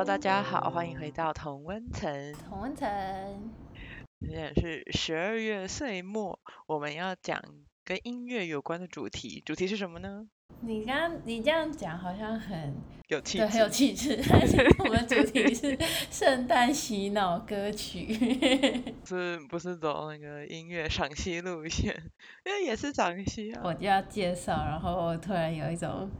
Hello，大家好，欢迎回到同温层。同温层，今天是十二月岁末，我们要讲跟音乐有关的主题。主题是什么呢？你刚刚你这样讲好像很，有气质很有气质。但是我们主题是 圣诞洗脑歌曲。是不是走那个音乐赏析路线？因为也是赏析啊，我就要介绍，然后我突然有一种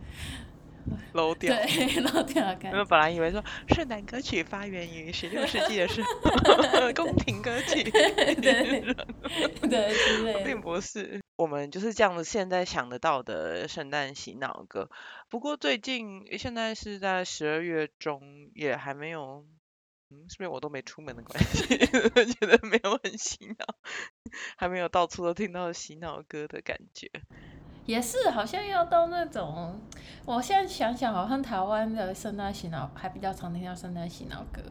漏掉。对 漏掉了感因为觉。本来以为说圣诞歌曲发源于十六世纪的时候，宫廷歌曲，对对 之类并。不是。我们就是这样子，现在想得到的圣诞洗脑歌。不过最近现在是在十二月中，也还没有，嗯，是不是我都没出门的关系，觉得没有很洗脑，还没有到处都听到洗脑歌的感觉。也是，好像要到那种，我现在想想，好像台湾的圣诞洗脑还比较常听到圣诞洗脑歌。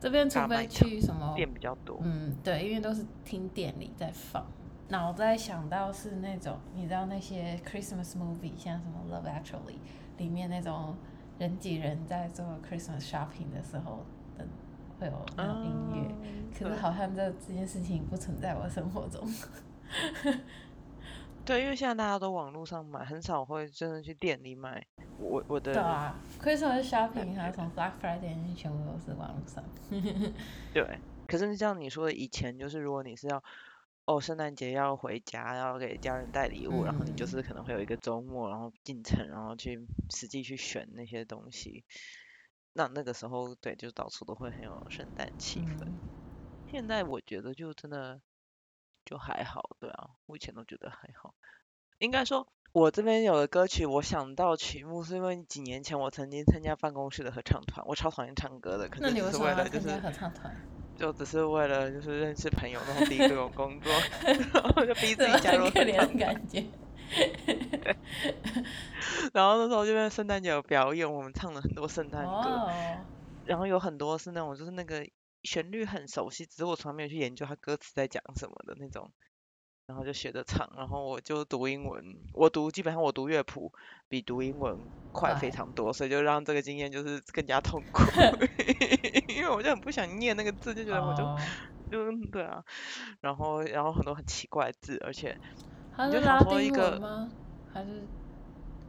这边除非去什么店比较多，嗯，对，因为都是听店里在放。脑袋想到是那种，你知道那些 Christmas movie，像什么 Love Actually 里面那种人挤人在做 Christmas shopping 的时候的会有那种音乐。嗯可是好像这这件事情不存在我生活中。对，因为现在大家都网络上买，很少会真的去店里买。我我的对啊，Christmas shopping 还有从 Black Friday 全部都是网络上。对，可是像你说的，以前就是如果你是要哦，圣诞节要回家，要给家人带礼物，然后你就嗯是可能会有一个周末，然后进城，然后去实际去选那些东西。那那个时候，对，就到处都会很有圣诞气氛。嗯，现在我觉得就真的就还好，对啊，我以前都觉得还好。应该说，我这边有的歌曲，我想到曲目是因为几年前我曾经参加办公室的合唱团，我超讨厌唱歌的，可那你为是为了就是合唱团？就只是为了就是认识朋友然后第一个工作，然后 就逼自己加入很可怜的合唱团。感觉。然后那时候就在圣诞节有表演，我们唱了很多圣诞歌，哦，然后有很多是那种就是那个旋律很熟悉，只是我从来没有去研究它歌词在讲什么的那种，然后就学着唱，然后我就读英文，我读基本上我读乐谱比读英文快非常多，所以就让这个经验就是更加痛苦，因为我就很不想念那个字，就觉得我就、哦，就对啊，然后然后很多很奇怪的字，而且你就是想说一个？还是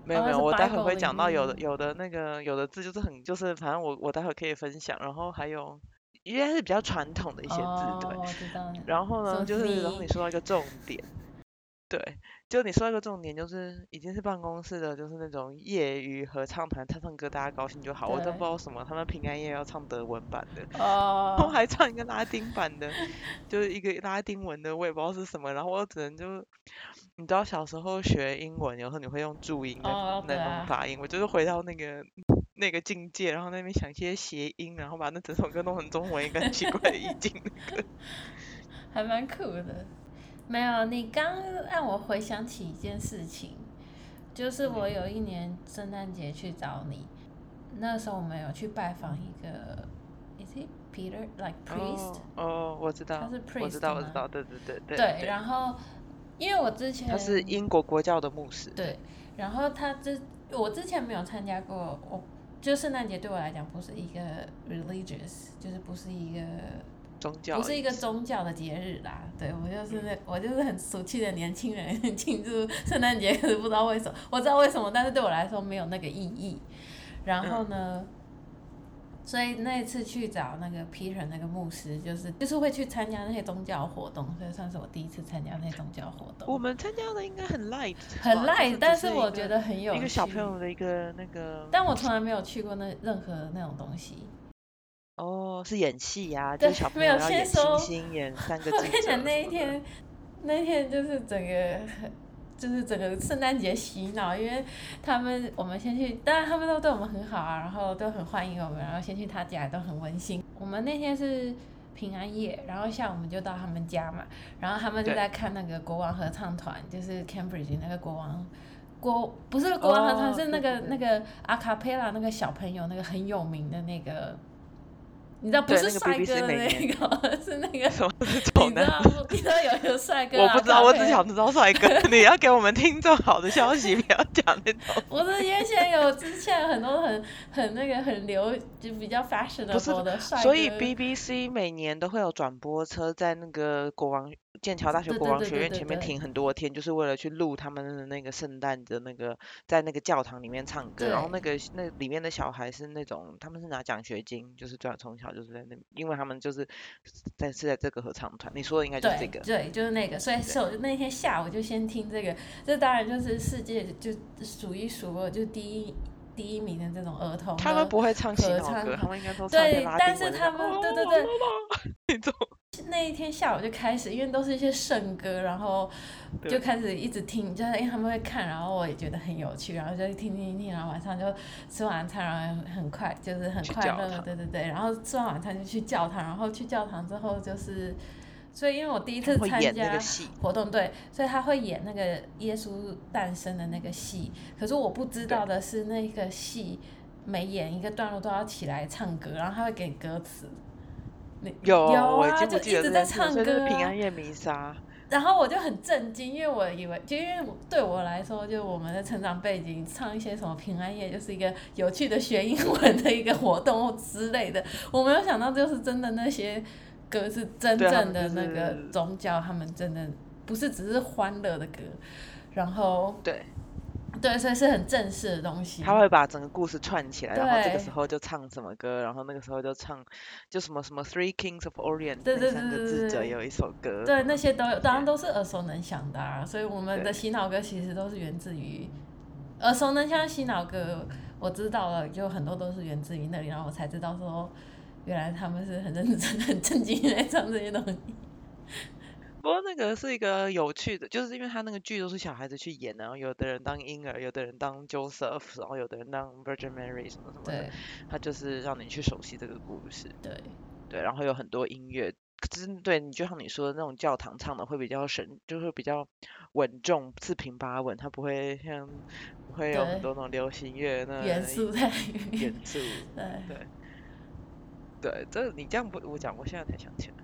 没有没有，哦我待会会讲到有的有的那个有的字就是很就是反正我我待会可以分享，然后还有应该是比较传统的一些字，对。哦，我知道。然后呢，就是然后你说到一个重点，对，就你说到一个重点，就是已经是办公室的，就是那种业余合唱团唱唱歌，大家高兴就好。我都不知道什么，他们平安夜要唱德文版的，哦然后哦，还唱一个拉丁版的，就是一个拉丁文的，我也不知道是什么。然后我只能就，你知道小时候学英文，有时候你会用注音来来哦对啊弄发音，我就是回到那个那个境界，然后那边想一些谐音，然后把那整首歌弄成中文一个很奇怪的意境。还蛮酷的。没有，你刚让我回想起一件事情，就是我嗯有一年圣诞节去找你，那时候我们有去拜访一个，is it Peter like priest？、哦哦，我知道，他是 priest 我知道，我知道，对对对对对，然后因为我之前他是英国国教的牧师，对，然后他之我之前没有参加过，我就圣诞节对我来讲不是一个 religious，就是不是一个宗教不是一个宗教的节日啦。对我就是那我就是很俗气的年轻人庆祝圣诞节，可是不知道为什么，我知道为什么，但是对我来说没有那个意义。然后呢？所以那一次去找那个 Peter 那个牧师，就是就是会去参加那些宗教活动，所以算是我第一次参加那些宗教活动。我们参加的应该很 light，很 light，只但是我觉得很有一个小朋友的一个那个，但我从来没有去过那任何那种东西。哦，是演戏呀、对就是小朋没有友要演先说星星，演三个 我跟你讲，那一天，那一天就是整个，就是整个圣诞节洗脑，因为他们我们先去，当然他们都对我们很好啊，然后都很欢迎我们，然后先去他家都很温馨。我们那天是平安夜，然后下午我们就到他们家嘛，然后他们就在看那个国王合唱团，就是 Cambridge 那个国王。国不是国王合唱，哦是那个那个阿卡贝拉那个小朋友，那个很有名的那个你知道不是帅哥的那个，是那个什么是丑男？你知道你知道有一个帅哥，我不知道，我只想知道帅哥。你要给我们听众好的消息，不要讲那种。不是因为现在有之前有很多很很那个很流就比较 fashionable 的帅哥，所以 BBC 每年都会有转播车在那个国王剑桥大学国王学院前面停很多天，就是为了去录他们的那个圣诞的那个在那个教堂里面唱歌，然后那个那里面的小孩是那种他们是拿奖学金，就是最好从小就是在那，因为他们就是在是在这个合唱团，你说的应该就是这个。对对，就是那个，所以是我那天下午就先听这个，这当然就是世界就数一数二，就第一第一名的这种儿童。他们不会唱洗合脑歌，唱他们应该都对，但是他们哦对对对，那种。那一天下午就开始，因为都是一些圣歌，然后就开始一直听，就是因为他们会看，然后我也觉得很有趣，然后就听听听听，然后晚上就吃晚餐，然后很快就是很快乐，对对对，然后吃完晚餐就去教堂，然后去教堂之后就是，所以因为我第一次参加，活动，对，所以他会演那个耶稣诞生的那个戏，可是我不知道的是那个戏每演一个段落都要起来唱歌，然后他会给歌词。有，有啊，就一直在唱歌、平啊。安夜弥撒。然后我就很震惊，因为我以为，就因为对我来说，就我们的成长背景，唱一些什么平安夜，就是一个有趣的学英文的一个活动之类的。我没有想到，就是真的那些歌是真正的那个宗教，他们真的不是只是欢乐的歌，然后对，对，所以是很正式的东西。他会把整个故事串起来，然后这个时候就唱什么歌，然后那个时候就唱就什么什么 Three Kings of Orient 对对那三个对对对智者有一首歌，对，那些都有，当然都是耳熟能详的啊。所以我们的洗脑歌其实都是源自于耳熟能详的洗脑歌，我知道了，就很多都是源自于那里，然后我才知道说，原来他们是很认真、很正经在唱这些东西。不过那个是一个有趣的，就是因为他那个剧都是小孩子去演，然后有的人当婴儿，有的人当 Joseph，然后有的人当 Virgin Mary 什么什么的对，他就是让你去熟悉这个故事，对对，然后有很多音乐。真对你就像你说的那种教堂唱的会比较神，就是比较稳重、四平八稳，它不会像不会有很多那种流行乐那元素在里面。元素。对 对，这你这样不我讲，我现在才想起来。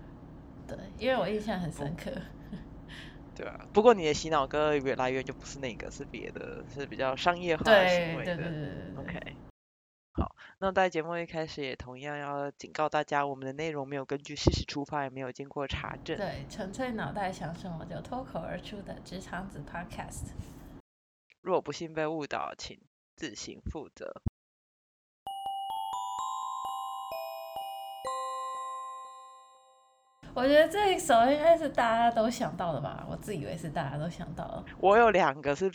对，因为我印象很深刻。对啊，不过你的洗脑歌源来源就不是那个，是别的，是比较商业化的行为的。对对对对对。OK，好，那在节目一开始也同样要警告大家，我们的内容没有根据事实出发，也没有经过查证。对，纯粹脑袋想什么就脱口而出的职场子 Podcast。若不幸被误导，请自行负责。我觉得这一首应该是大家都想到的吧，我自以为是大家都想到了。我有两个是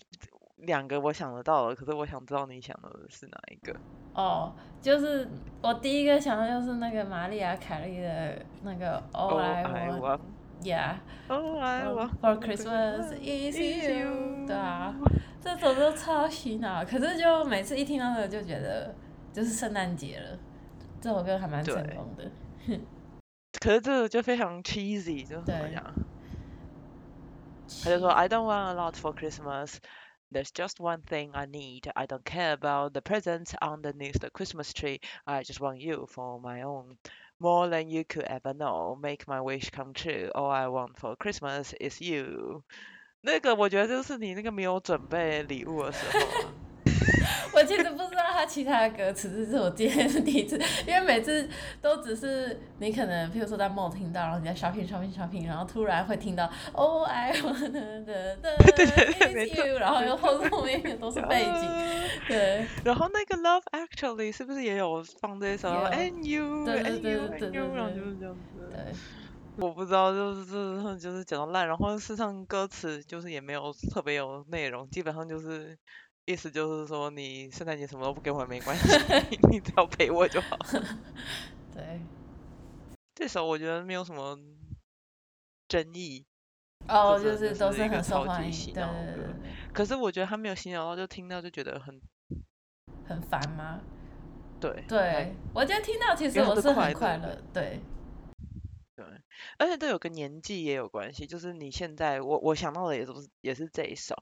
两个我想得到的，可是我想知道你想的是哪一个？哦，就是我第一个想到就是那个玛丽亚凯莉的那个 All Oh, I want, Yeah oh, I want for Christmas is you，对啊，这首歌超洗脑，可是就每次一听到这个就觉得就是圣诞节了，这首歌还蛮成功的。可是这个就非常 cheesy，就是怎么对讲？他就说 I don't want a lot for Christmas. There's just one thing I need. I don't care about the presents underneath the Christmas tree. I just want you for my own. More than you could ever know. Make my wish come true. All I want for Christmas is you. 那个我觉得就是你那个没有准备礼物的时候啊、我其实不知道他 其他的歌词，这是我今天是第一次，因为每次都只是你可能，譬如说在 mall 听到，然后你在 shopping shopping shopping，然后突然会听到 Oh I want the the 没 is you，然后又后后面都是背景，对。然后那个 Love Actually 是不是也有放这首？有。And you 对对 and you 对 and you，然后就是这样子。对。我不知道，就是就是就是讲到烂，然后事实上歌词就是也没有特别有内容，基本上就是意思就是说你圣诞节什么都不给我没关系，你只要陪我就好。对，这首我觉得没有什么争议，哦，就是都是很受欢迎，对可是我觉得他没有洗脑到，就听到就觉得很很烦吗？对对，我觉得听到其实我是很快乐，对对，而且这有跟年纪也有关系，就是你现在我我想到的也都是也是这一首，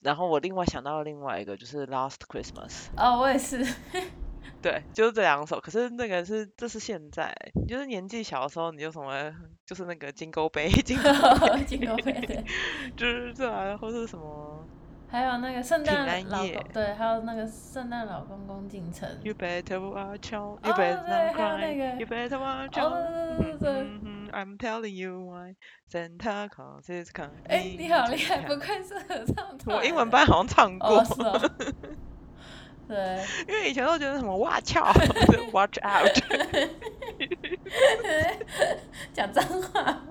然后我另外想到了另外一个就是 Last Christmas。哦，我也是，对，就是这两首。可是那个是这是现在，就是年纪小的时候，你就什么就是那个金钩杯，金钩杯金钩杯，对，就是这啊，或是什么。还有那个圣诞老公，对，还有那个圣诞老公公进城。You better watch out, you better not cry, you better watch out. I'm telling you why Santa Claus is coming. 哎，你好厉害，不愧是合唱团。我英文班好像唱过。对。因为以前都觉得什么哇翘，watch out。讲脏话。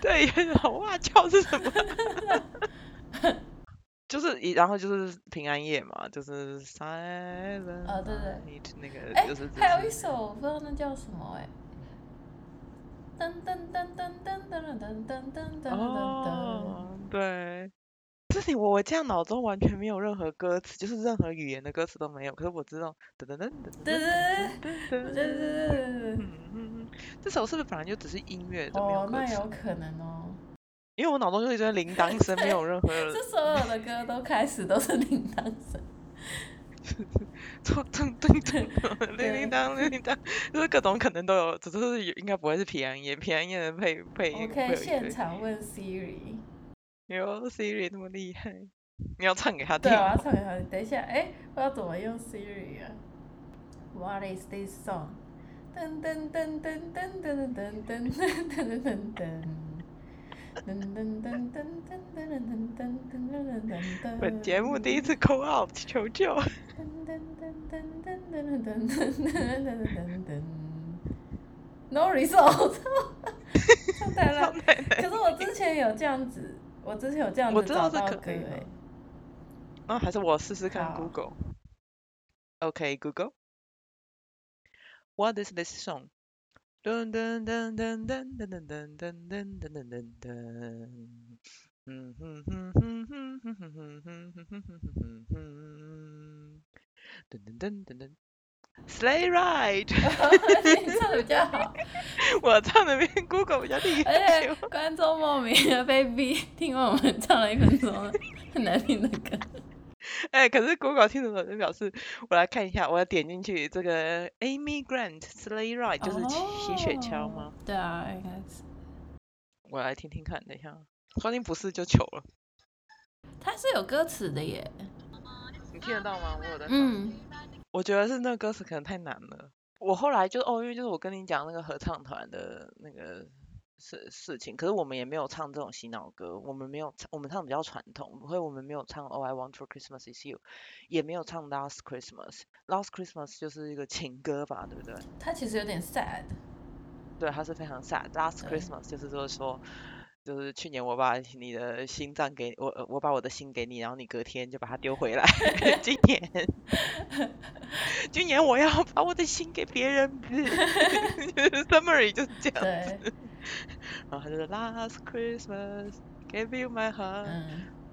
对，什么哇翘是什么？就是一，然后就是平安夜嘛，就是 silent。啊，对对。那个，哎，还有一首，我不知道那叫什么哎。噔噔噔噔噔噔噔噔噔噔哦，对。这里我我这样脑中完全没有任何歌词，就是任何语言的歌词都没有。可是我知道，噔噔噔噔噔噔噔噔噔。嗯嗯这首是不是本来就只是音乐的？哦，那有可能哦。因为我脑中就一堆铃铛声，没有任何。这所有的歌都开始都是铃铛声。咚咚咚咚，铃铃铛铃铃铛，就是各种可能都有，只是应该不会是平安夜，平安夜的配配音。我可以现场问 Siri。有 Siri 那么厉害？你要唱给他听。对，我要唱给他听。等一下，哎，我要怎么用 Siri 啊？What is this song？噔噔噔噔噔噔噔噔噔噔噔噔。本节目第一次空 out 求救。No result，太烂。可是我之前有这样子，我之前有这样子找到。我知道是可可以。啊，还是我试试看 Google。OK，Google。What is this song? 噔噔噔噔噔噔噔噔噔噔噔噔噔噔，嗯哼哼哼哼哼哼哼哼哼哼哼哼，噔噔噔噔噔，Sleigh Ride。你唱的比较好。我唱的比 Google 比较厉害。而且观众莫名的被逼听完我们唱了一分钟很难听的歌。哎，可是 Google 听的就表示，我来看一下，我要点进去这个 Amy Grant Sleigh Ride 就是骑雪橇吗？对啊，应该是。我来听听看，等一下，说不定不是就糗了。它是有歌词的耶。你听得到吗？我有在。嗯。我觉得是那个歌词可能太难了。我后来就哦，因为就是我跟你讲那个合唱团的那个。事事情，可是我们也没有唱这种洗脑歌，我们没有唱，我们唱比较传统，所以我们没有唱 All I Want for Christmas Is You，也没有唱 Last Christmas，Last Christmas 就是一个情歌吧，对不对？它其实有点 sad。对，它是非常 sad，Last Christmas 就是说说，就是去年我把你的心脏给我，我把我的心给你，然后你隔天就把它丢回来，今年，今年我要把我的心给别人，Summary 就是这样子。然后他就是 Last Christmas gave you my heart，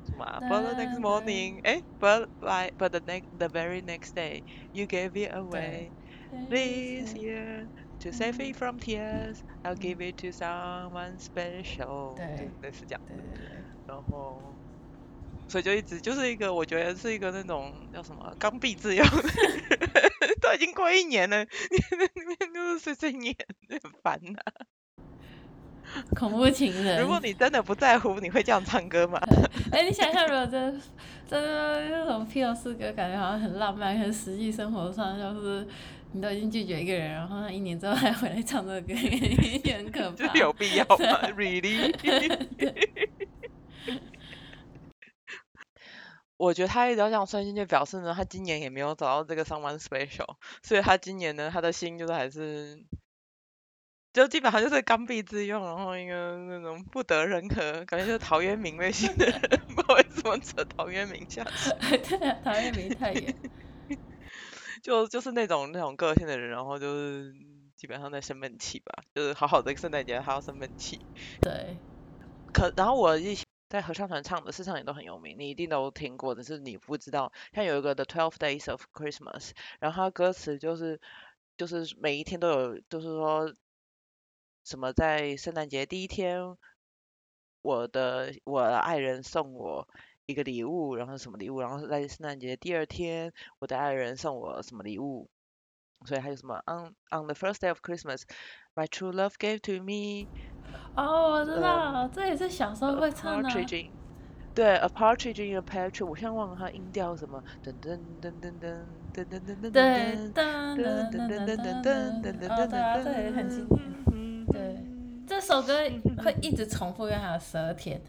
什么？But the next morning，哎，But like but the next the very next day you gave it away。This year to save me from tears I'll give it to someone special。对，类似这样。然后，所以就一直就是一个，我觉得是一个那种叫什么刚愎自用，都已经过一年了，你你就是碎碎念，很烦呐。 恐怖情人。如果你真的不在乎，你会这样唱歌吗？哎，你想象如果真真的那种 P O 四歌，感觉好像很浪漫，可是实际生活上就是你都已经拒绝一个人，然后他一年之后还回来唱这个歌，也很可怕。有必要吗？Really？我觉得他一直要这样算心，就表示呢，他今年也没有找到这个 someone special，所以他今年呢，他的心就是还是。就基本上就是刚愎自用，然后一个那种不得人和，感觉就是陶渊明类型的人，不知道为什么扯陶渊明下去。对啊，陶渊明太远。就就是那种那种个性的人，然后就是基本上在生闷气吧，就是好好的圣诞节还要生闷气。对。可然后我以前在合唱团唱的，市场也都很有名，你一定都听过，只是你不知道。像有一个 The Twelve Days of Christmas，然后它歌词就是就是每一天都有，就是说。什么在圣诞节第一天，我的我的爱人送我一个礼物，然后什么礼物，然后在圣诞节第二天，我的爱人送我什么礼物，所以还有什么 on on the first day of Christmas, my true love gave to me 哦，我知道，这也是小时候会唱的对 a partridge in a pear tree，我现在忘了它音调什么，噔噔噔噔噔噔噔噔噔噔，噔。噔噔噔噔噔噔噔，噔，对啊，这也很经典。对，这首歌会一直重复，因为它有十二天，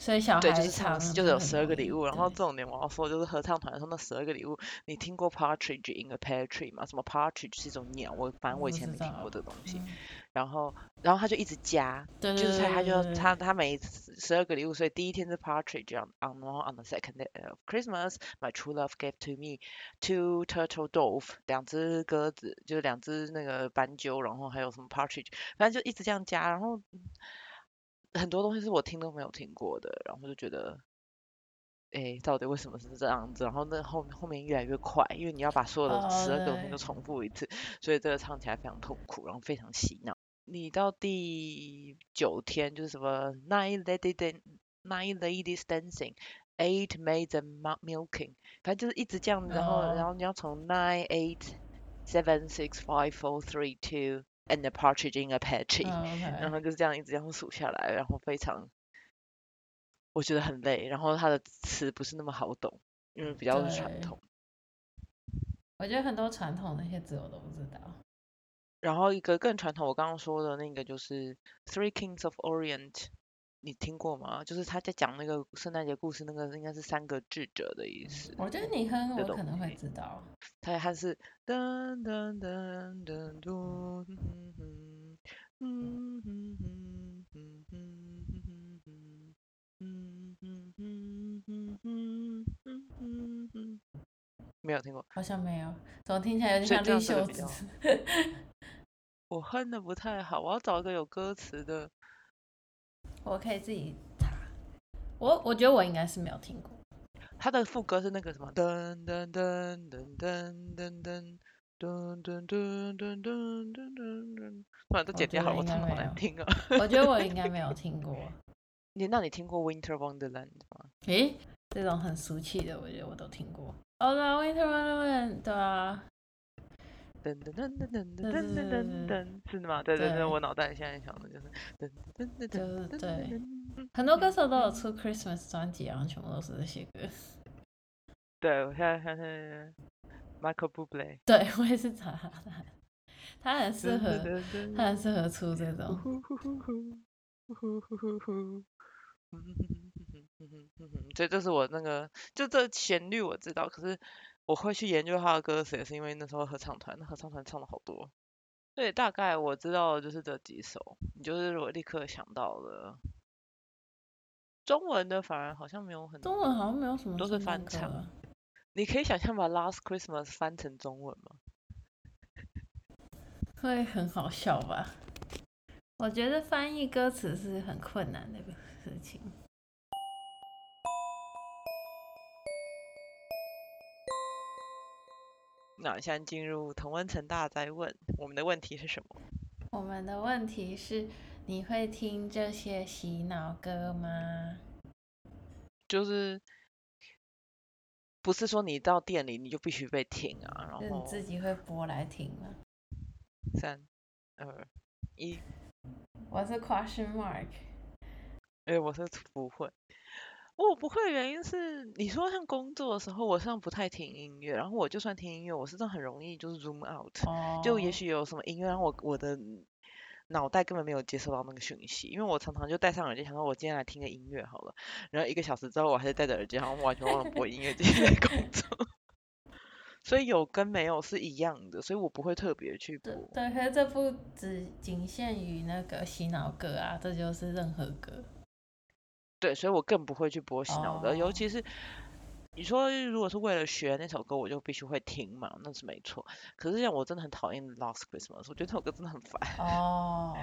所以小对，就是唱，就是有十二个礼物，然后对重点我要说就是合唱团的时候那十二个礼物，你听过 partridge in a pear tree 吗？什么 partridge 是一种鸟，我反正我以前没听过这个东西。嗯然后，然后他就一直加，对对就是他他就他他每十二个礼物，所以第一天是 partridge on on 然后 on the second day of Christmas, my true love gave to me two turtle dove，两只鸽子，就是两只那个斑鸠，然后还有什么 partridge，反正就一直这样加，然后嗯很多东西是我听都没有听过的，然后就觉得。诶，到底为什么是这样子？然后那后后面越来越快，因为你要把所有的哦十二个东西都重复一次，所以这个唱起来非常痛苦，然后非常洗脑。你到第九天就是什么 nine lady dan nine ladies dancing, eight maids and milking，反正就是一直这样，然后然哦后你要从 nine eight seven six five four three two and a partridge in a pear tree，、嗯然后就是这样一直这样数下来，然后非常，我觉得很累，然后他的词不是那么好懂，因为比较是传统。我觉得很多传统那些字我都不知道。然后一个更传统，我刚刚说的那个就是 Three Kings of Orient，你听过吗？就是他在讲那个圣诞节故事，那个应该是三个智者的意思。我觉得你哼，这种我可能会知道。他他是噔噔噔噔嘟，没有听过，好像没有，怎么听起来有点像绿袖子？我哼的不太好，我要找一个有歌词的。我可以自己查。我我觉得我应该是没有听过。他的副歌是那个什么噔噔噔噔噔噔噔。噔噔噔噔噔噔噔噔，不然都我觉得剪掉好了，我唱的好难听啊。我觉得我应该没有 听过。你那你听过 Winter Wonderland 吗？诶，这种很俗气的，我觉得我都听过。哦，对啊，Winter Wonderland，对啊，噔噔噔噔噔噔噔噔噔噔，是吗？对对对，我脑袋现在想的就是噔噔噔噔噔噔对。很多歌手都有出 Christmas 专辑，然后全部都是这些歌。对，我现在看是 Michael Bublé，对，我也是查他，他很适合，他很适合出这种。呼呼呼呼呼呼呼呼。所以这是我那个，就这旋律我知道，可是我会去研究他的歌词，也是因为那时候合唱团，那合唱团唱了好多，对大概我知道的就是这几首，你就是我立刻想到了。中文的反而好像没有很中文好像没有什么都是翻唱你可以想象把《Last Christmas》翻成中文吗？会很好笑吧？我觉得翻译歌词是很困难的事情。那现在进入同温层大灾问，我们的问题是什么？我们的问题是：你会听这些洗脑歌吗？就是不是说你到店里你就必须被听啊，然后你自己会播来听吗？三二一，我是 question mark。哎、我是不会，我不会的原因是你说像工作的时候，我实际上不太听音乐，然后我就算听音乐，我是真的很容易就是 zoom out，、哦，就也许有什么音乐，然后我我的脑袋根本没有接收到那个讯息，因为我常常就戴上耳机，想说我今天来听个音乐好了，然后一个小时之后我还是戴着耳机，然后完全忘了播音乐，继续在工作。所以有跟没有是一样的，所以我不会特别去播。对对，可是这不只仅限于那个洗脑歌啊，这就是任何歌。对，所以我更不会去播洗脑歌，尤哦其是你说如果是为了学那首歌，我就必须会听嘛，那是没错。可是像我真的很讨厌《Last Christmas》，我觉得这首歌真的很烦。哦，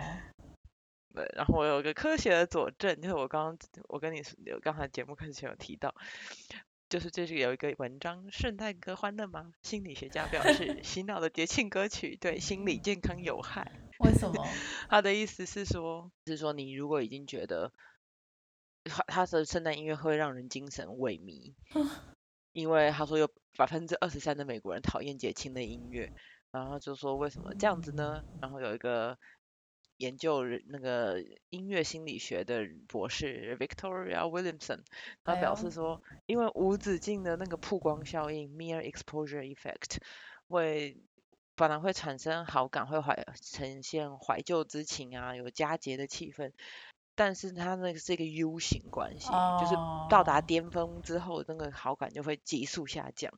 对，然后我有一个科学的佐证，就是我刚刚我跟你说有刚才节目开始前有提到，就是这是有一个文章，圣诞歌欢乐吗？心理学家表示，洗脑的节庆歌曲对心理健康有害。为什么？他的意思是说，是说你如果已经觉得他他的圣诞音乐会让人精神萎靡，因为他说有百分之二十三的美国人讨厌节庆的音乐，然后就说为什么这样子呢？然后有一个研究人那个音乐心理学的博士 Victoria Williamson，他表示说，因为无止境的那个曝光效应 （mere exposure effect） 会反而会产生好感，会怀呈现怀旧之情啊，有佳节的气氛，但是它那个是一个 U 型关系，就是到达哦巅峰之后，那个好感就会急速下降。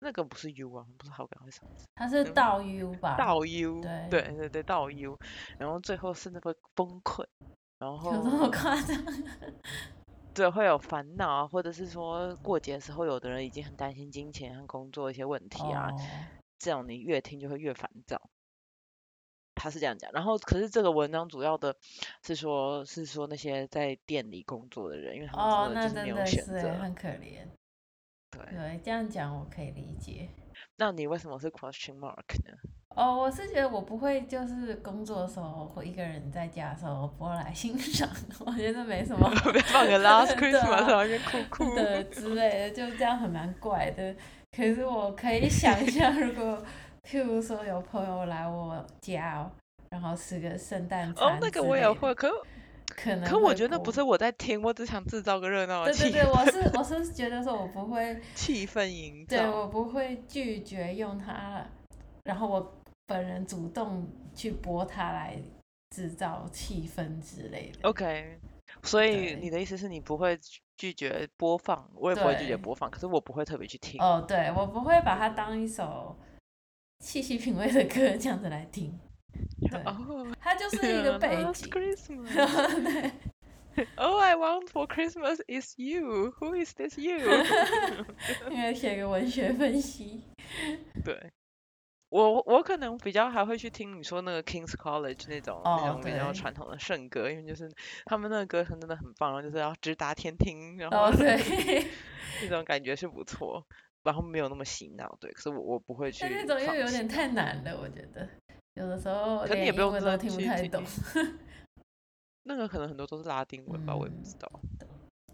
那个不是 U 啊，不是好感会上升，它是倒 U 吧？倒 U，对对对对，倒 U，然后最后甚至会崩溃，然有这么后夸张？对会有烦恼啊，或者是说过节的时候，有的人已经很担心金钱和工作一些问题啊，哦，这样你越听就会越烦躁。他是这样讲，然后可是这个文章主要的是说，是说那些在店里工作的人，因为他哦，们那真的就是没有选择。很可怜。对，对，这样讲我可以理解。那你为什么是 question mark 呢？哦，我是觉得我不会，就是工作的时候或一个人在家的时候播来欣赏，我觉得没什么 放个 Last Christmas 然后边哭 哭。的之类的，就这样很蛮怪的。可是我可以想象，如果譬如说有朋友来我家哦，然后吃个圣诞餐哦，那个我也会，可可能可我觉得不是我在听，我只想制造个热闹的气对对对，我是我是觉得说我不会，气氛营造对。我不会拒绝用它，然后我本人主动去播它来制造气氛之类的。OK，所以你的意思是你不会拒绝播放，我也不会拒绝播放，可是我不会特别去听。哦，对我不会把它当一首细细品味的歌这样子来听，对，哦，它就是一个背景。Christmas. 对 All I want for Christmas is you. Who is this you? 应该写个文学分析。对，我我可能比较还会去听你说那个 King's College 那种、那哦种比较传统的圣歌，因为就是他们那个歌声真的很棒，然后就是要直达天听，然后哦，对，那种感觉是不错，然后没有那么洗脑，对。可是我我不会去但那种又有点太难了，我觉得有的时候可你也连英不用真的文都听不太懂。那个可能很多都是拉丁文吧，我也不嗯知道。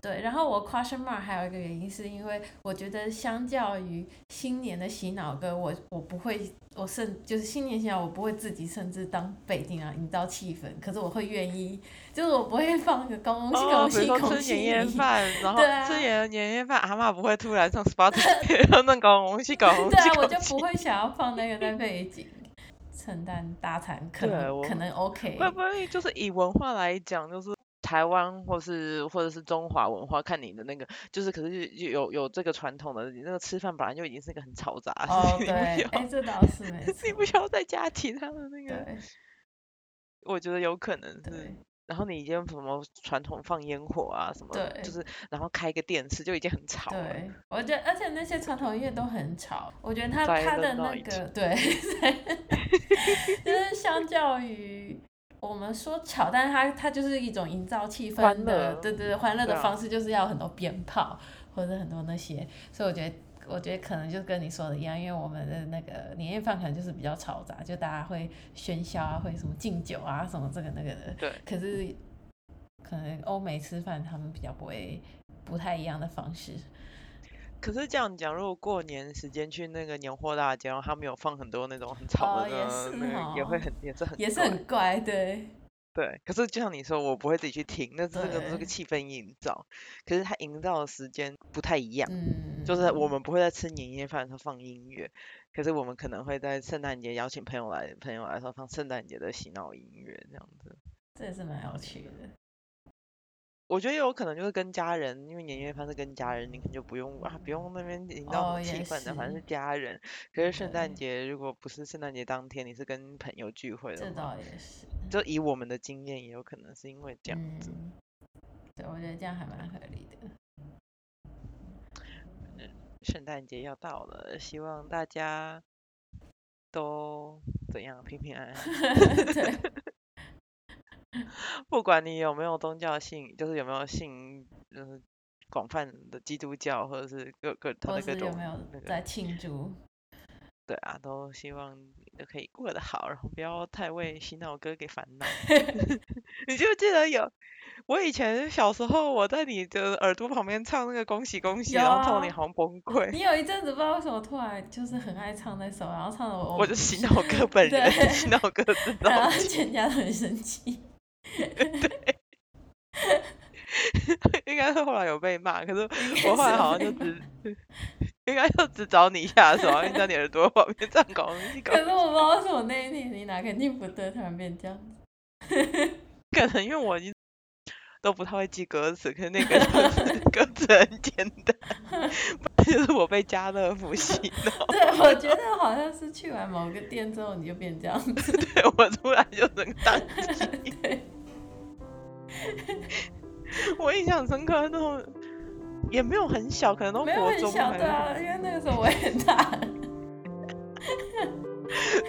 对，然后我 question mark 还有一个原因是因为我觉得相较于新年的洗脑歌，我我不会，我甚就是新年洗脑我不会自己甚至当背景啊营造气氛，可是我会愿意，就是我不会放个恭喜哦，恭喜比如说恭喜吃年夜，饭，然后吃年。年夜饭，阿妈不会突然上 Spotify 然后那搞红喜搞红对啊，我就不会想要放那个在背景。承担大餐可能可能 OK，会不会就是以文化来讲，就是台湾或是或者是中华文化，看你的那个，就是可是有有有这个传统的，你那个吃饭本来就已经是一个很嘈杂的哦 事情，这倒是你不，需要再加其他的那个，我觉得有可能是。对然后你已经什么传统放烟火啊什么，对就是然后开个电视就已经很吵了。对，我觉得而且那些传统音乐都很吵，我觉得他他的那个对，就是相较于我们说吵，但是它它就是一种营造气氛欢的，乐对对对，欢乐的方式就是要很多鞭炮或者很多那些，所以我觉得。我觉得可能就跟你说的一样，因为我们的那个年夜饭可能就是比较嘈杂，就大家会喧嚣啊，会什么敬酒啊，什么这个那个的。对可是可能欧美吃饭他们比较不会不太一样的方式。可是这样讲，如果过年时间去那个年货大街，然后他们有放很多那种很吵的哦也会哦很也是很也是很怪，对，对。可是就像你说，我不会自己去听，那这个这个气氛营造，可是它营造的时间不太一样。嗯，就是我们不会在吃年夜饭的时候放音乐，可是我们可能会在圣诞节邀请朋友来，朋友来的时候放圣诞节的洗脑音乐这样子。这也是蛮有趣的。我觉得有可能就是跟家人，因为年夜饭是跟家人，你可能就不用啊，不用那边营造气也氛的，反正是是家人。可是圣诞对节如果不是圣诞节当天，你是跟朋友聚会这的话，倒也是，就以我们的经验，也有可能是因为这样子。嗯，对，我觉得这样还蛮合理的。圣诞节要到了，希望大家都怎样平平安安。对，不管你有没有宗教信，就是有没有信，就是广泛的基督教，或者是各各他的各种有没有在庆祝？对啊，都希望你都可以过得好，然后不要太为洗脑歌给烦恼。你就记得有？我以前小时候，我在你的耳朵旁边唱那个恭喜恭喜，然后唱你好像崩溃。你有一阵子不知道为什么突然就是很爱唱那首，然后唱的我我就洗脑哥本人，洗脑哥知道，然后全家都很生气。对。应该是后来有被骂，可是 我后来好像就只，应该就只找你下手，因为在你耳朵旁边这样搞东西搞。可是我不知道为什么那一天你哪肯定不对，突然变这样子。可能因为我已经都不太会记歌词，可是那个歌词很简单，就是我被家乐福洗脑。对，我觉得好像是去完某个店之后你就变这样子。对，我突然就能当机。对。我印象深刻，那种也没有很小，可能都国中。没有很小，对啊，因为那个时候我也很大。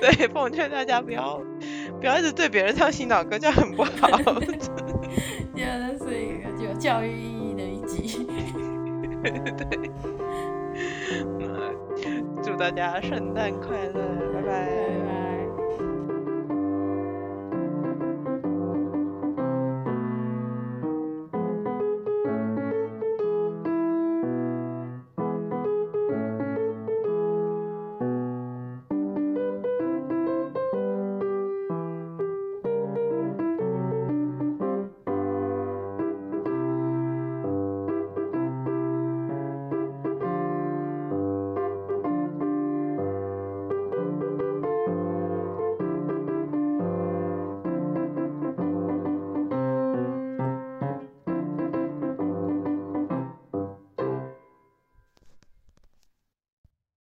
对，奉劝大家不要不要一直对别人唱洗脑歌，这样很不好。第二，这是一个有教育意义的一集。对。祝大家圣诞快乐，拜拜。